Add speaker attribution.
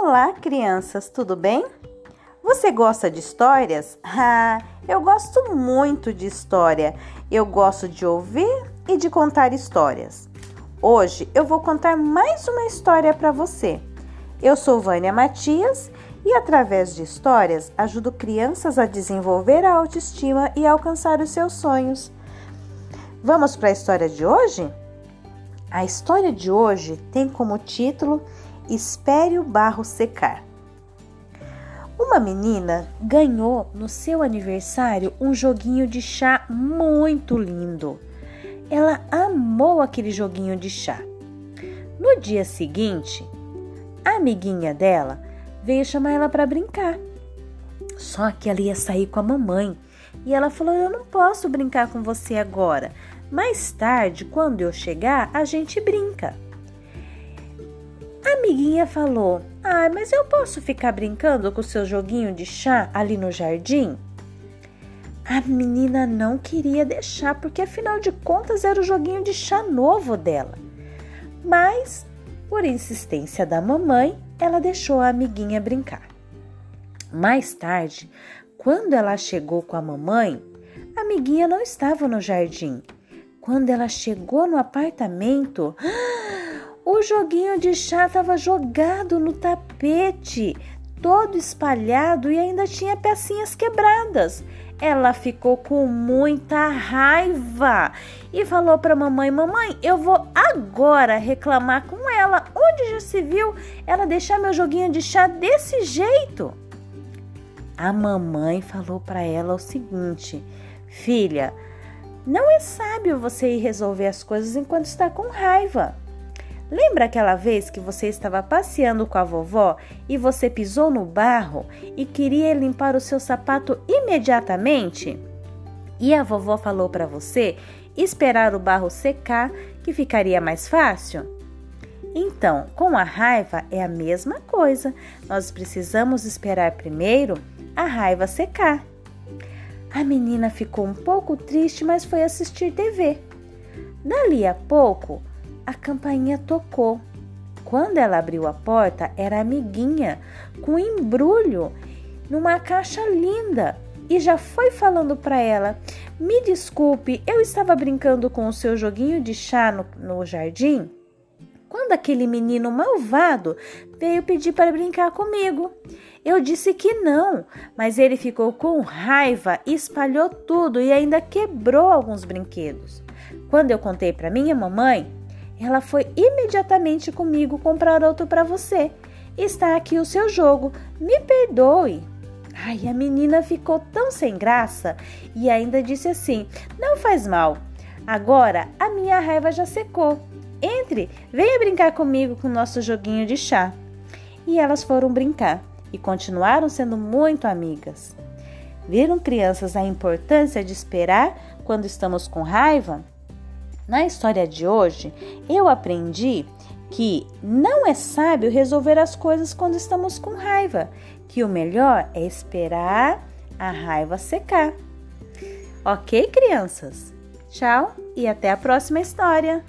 Speaker 1: Olá, crianças, tudo bem? Você gosta de histórias? Ah, eu gosto muito de história. Eu gosto de ouvir e de contar histórias. Hoje eu vou contar mais uma história para você. Eu sou Vânia Matias e, através de histórias, ajudo crianças a desenvolver a autoestima e alcançar os seus sonhos. Vamos para a história de hoje? A história de hoje tem como título Espere o barro secar. Uma menina ganhou no seu aniversário um joguinho de chá muito lindo. Ela amou aquele joguinho de chá. No dia seguinte, a amiguinha dela veio chamar ela para brincar. Só que ela ia sair com a mamãe e ela falou: Eu não posso brincar com você agora. Mais tarde, quando eu chegar, a gente brinca. A amiguinha falou: Ah, mas eu posso ficar brincando com o seu joguinho de chá ali no jardim? A menina não queria deixar, porque afinal de contas era o joguinho de chá novo dela. Mas, por insistência da mamãe, ela deixou a amiguinha brincar. Mais tarde, quando ela chegou com a mamãe, a amiguinha não estava no jardim. Quando ela chegou no apartamento, O joguinho de chá estava jogado no tapete, todo espalhado e ainda tinha pecinhas quebradas. Ela ficou com muita raiva e falou para mamãe: Mamãe, eu vou agora reclamar com ela. Onde já se viu ela deixar meu joguinho de chá desse jeito? A mamãe falou para ela o seguinte: Filha, não é sábio você ir resolver as coisas enquanto está com raiva. Lembra aquela vez que você estava passeando com a vovó e você pisou no barro e queria limpar o seu sapato imediatamente? E a vovó falou para você esperar o barro secar, que ficaria mais fácil? Então, com a raiva é a mesma coisa. Nós precisamos esperar primeiro a raiva secar. A menina ficou um pouco triste, mas foi assistir TV. Dali a pouco, a campainha tocou. Quando ela abriu a porta, era amiguinha com embrulho numa caixa linda e já foi falando para ela: Me desculpe, eu estava brincando com o seu joguinho de chá no, no jardim quando aquele menino malvado veio pedir para brincar comigo. Eu disse que não, mas ele ficou com raiva, espalhou tudo e ainda quebrou alguns brinquedos. Quando eu contei para minha mamãe, ela foi imediatamente comigo comprar outro para você. Está aqui o seu jogo. Me perdoe. Ai, a menina ficou tão sem graça e ainda disse assim: Não faz mal. Agora a minha raiva já secou. Entre, venha brincar comigo com o nosso joguinho de chá. E elas foram brincar e continuaram sendo muito amigas. Viram, crianças, a importância de esperar quando estamos com raiva? Na história de hoje, eu aprendi que não é sábio resolver as coisas quando estamos com raiva, que o melhor é esperar a raiva secar. Ok, crianças? Tchau e até a próxima história!